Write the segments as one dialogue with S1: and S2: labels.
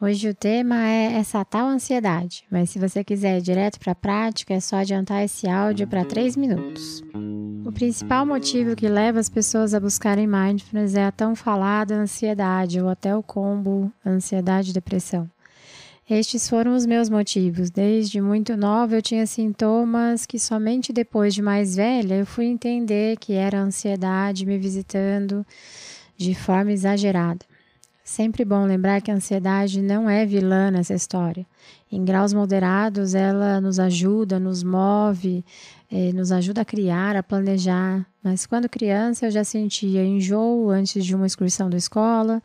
S1: Hoje o tema é essa tal ansiedade, mas se você quiser ir direto para a prática, é só adiantar esse áudio para 3 minutos. O principal motivo que leva as pessoas a buscarem mindfulness é a tão falada ansiedade, ou até o combo ansiedade e depressão. Estes foram os meus motivos. Desde muito nova eu tinha sintomas que somente depois de mais velha eu fui entender que era ansiedade me visitando de forma exagerada. Sempre bom lembrar que a ansiedade não é vilã nessa história. Em graus moderados, ela nos ajuda, nos move, eh, nos ajuda a criar, a planejar. Mas quando criança, eu já sentia enjoo antes de uma excursão da escola,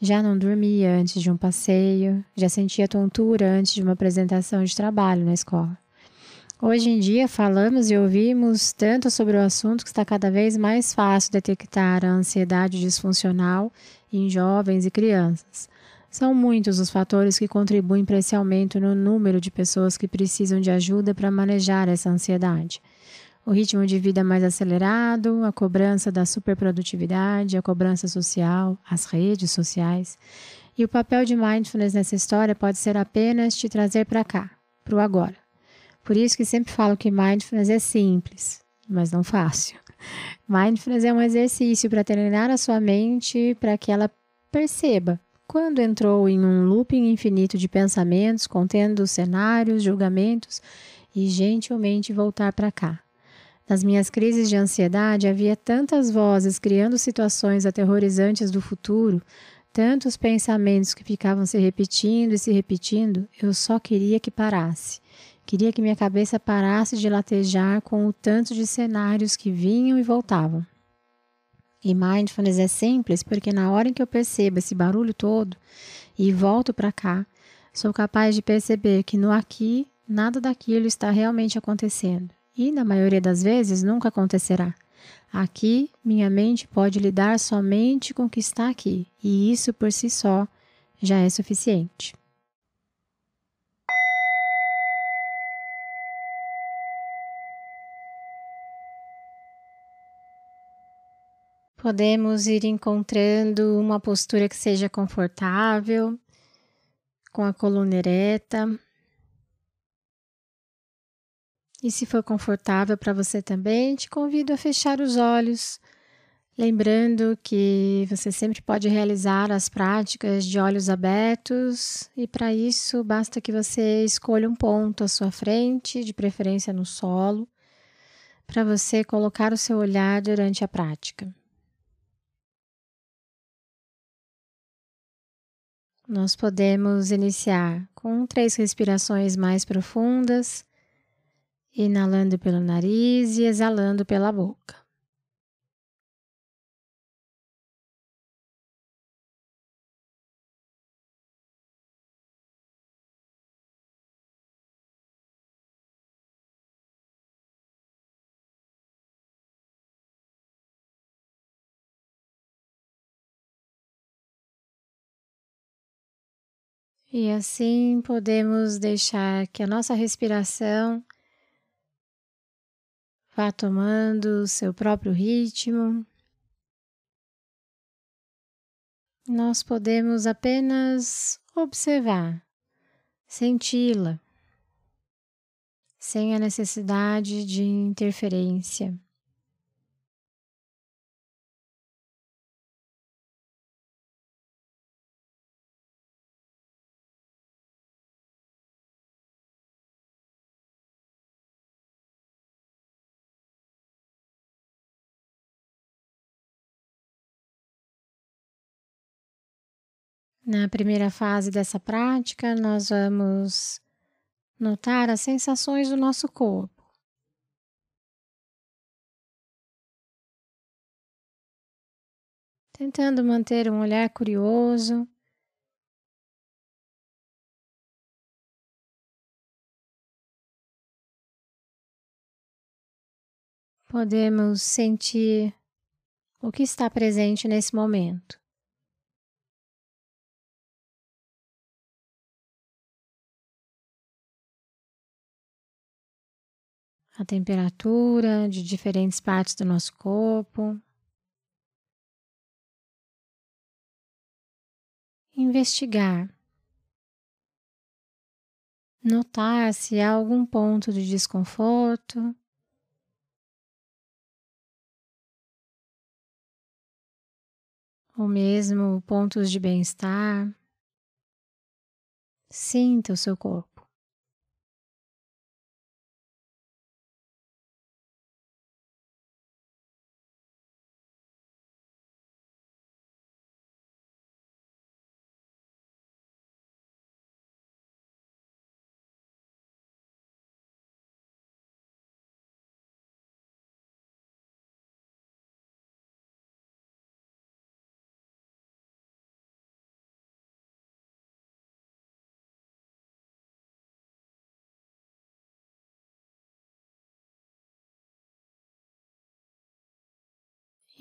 S1: já não dormia antes de um passeio, já sentia tontura antes de uma apresentação de trabalho na escola. Hoje em dia, falamos e ouvimos tanto sobre o assunto que está cada vez mais fácil detectar a ansiedade disfuncional em jovens e crianças. São muitos os fatores que contribuem para esse aumento no número de pessoas que precisam de ajuda para manejar essa ansiedade. O ritmo de vida mais acelerado, a cobrança da superprodutividade, a cobrança social, as redes sociais. E o papel de mindfulness nessa história pode ser apenas te trazer para cá, para o agora. Por isso que sempre falo que mindfulness é simples, mas não fácil. Mindfulness é um exercício para treinar a sua mente para que ela perceba quando entrou em um looping infinito de pensamentos contendo cenários, julgamentos e gentilmente voltar para cá. Nas minhas crises de ansiedade havia tantas vozes criando situações aterrorizantes do futuro, tantos pensamentos que ficavam se repetindo e se repetindo, eu só queria que parasse. Queria que minha cabeça parasse de latejar com o tanto de cenários que vinham e voltavam. E mindfulness é simples porque na hora em que eu percebo esse barulho todo e volto para cá, sou capaz de perceber que no aqui nada daquilo está realmente acontecendo. E na maioria das vezes nunca acontecerá. Aqui, minha mente pode lidar somente com o que está aqui, e isso por si só já é suficiente. Podemos ir encontrando uma postura que seja confortável, com a coluna ereta. E se for confortável para você também, te convido a fechar os olhos, lembrando que você sempre pode realizar as práticas de olhos abertos, e para isso basta que você escolha um ponto à sua frente, de preferência no solo, para você colocar o seu olhar durante a prática. Nós podemos iniciar com três respirações mais profundas, inalando pelo nariz e exalando pela boca. E assim podemos deixar que a nossa respiração vá tomando o seu próprio ritmo. Nós podemos apenas observar, senti-la, sem a necessidade de interferência. Na primeira fase dessa prática, nós vamos notar as sensações do nosso corpo. Tentando manter um olhar curioso podemos sentir o que está presente nesse momento. A temperatura de diferentes partes do nosso corpo. Investigar. Notar se há algum ponto de desconforto ou mesmo pontos de bem-estar. Sinta o seu corpo.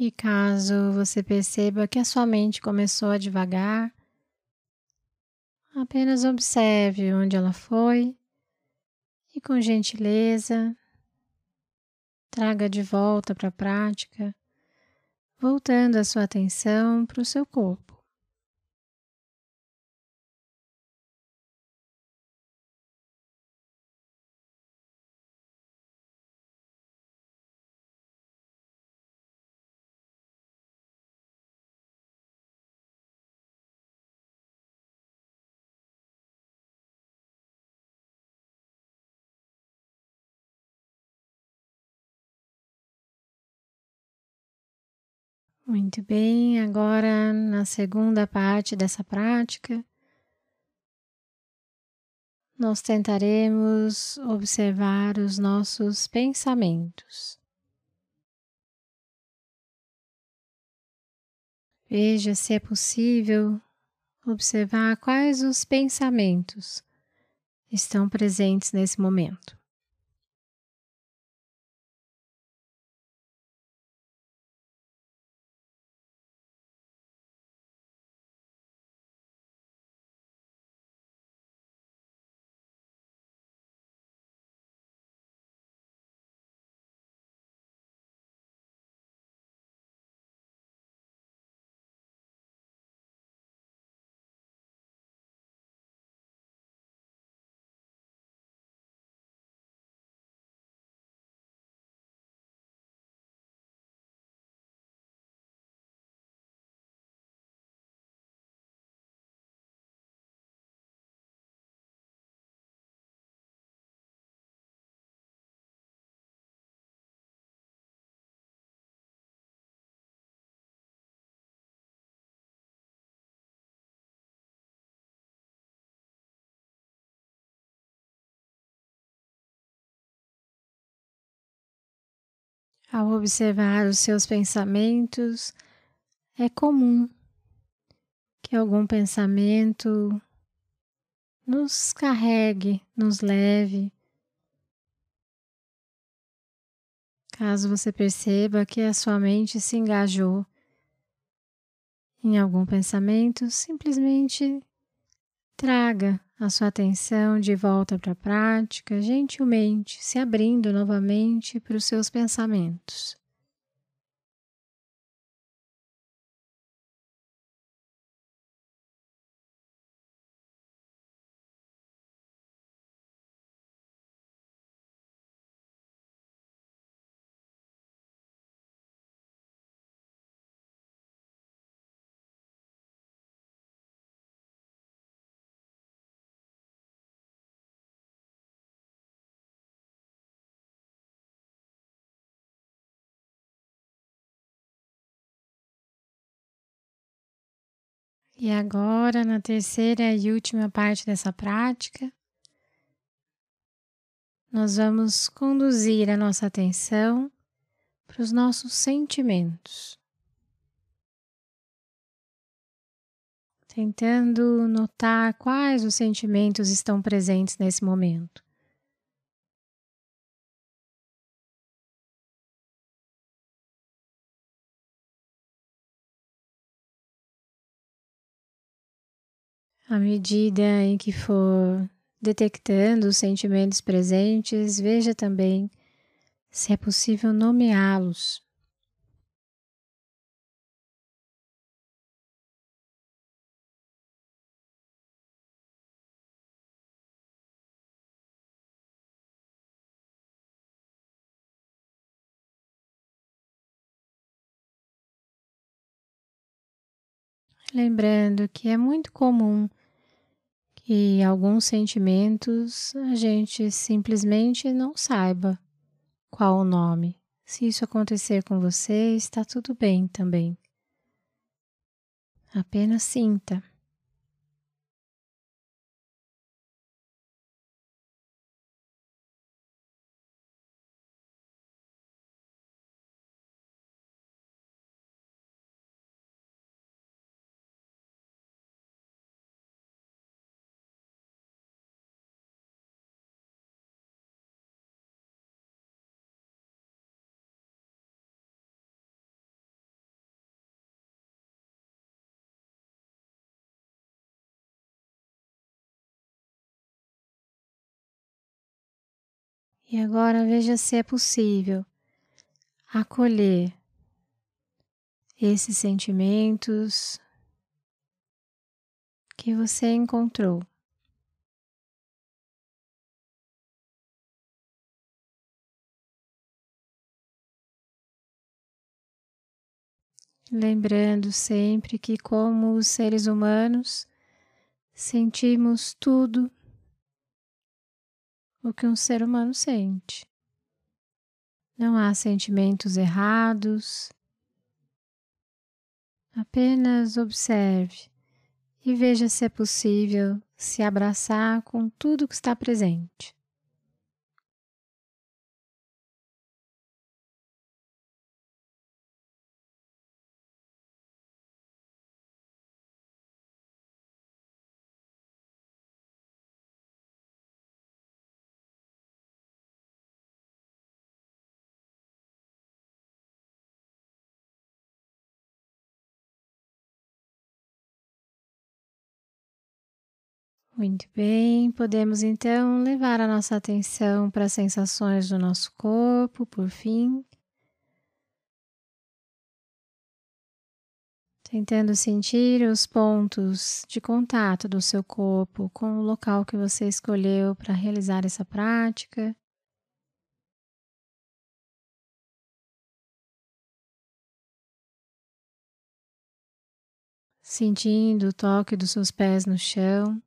S1: E caso você perceba que a sua mente começou a devagar, apenas observe onde ela foi e, com gentileza, traga de volta para a prática, voltando a sua atenção para o seu corpo. Muito bem, agora na segunda parte dessa prática, nós tentaremos observar os nossos pensamentos. Veja se é possível observar quais os pensamentos estão presentes nesse momento. Ao observar os seus pensamentos, é comum que algum pensamento nos carregue, nos leve. Caso você perceba que a sua mente se engajou em algum pensamento, simplesmente traga a sua atenção de volta para a prática, gentilmente se abrindo novamente para os seus pensamentos. E agora, na terceira e última parte dessa prática, nós vamos conduzir a nossa atenção para os nossos sentimentos. Tentando notar quais os sentimentos estão presentes nesse momento. À medida em que for detectando os sentimentos presentes, veja também se é possível nomeá-los. Lembrando que é muito comum que alguns sentimentos a gente simplesmente não saiba qual o nome. Se isso acontecer com você, está tudo bem também. Apenas sinta. E agora veja se é possível acolher esses sentimentos que você encontrou. Lembrando sempre que, como os seres humanos, sentimos tudo o que um ser humano sente. Não há sentimentos errados. Apenas observe e veja se é possível se abraçar com tudo que está presente. Muito bem, podemos então levar a nossa atenção para as sensações do nosso corpo, por fim. Tentando sentir os pontos de contato do seu corpo com o local que você escolheu para realizar essa prática. Sentindo o toque dos seus pés no chão.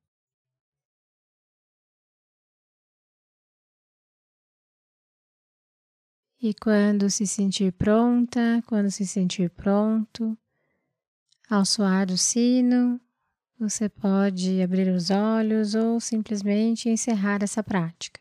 S1: E quando se sentir pronta, quando se sentir pronto, ao soar do sino, você pode abrir os olhos ou simplesmente encerrar essa prática.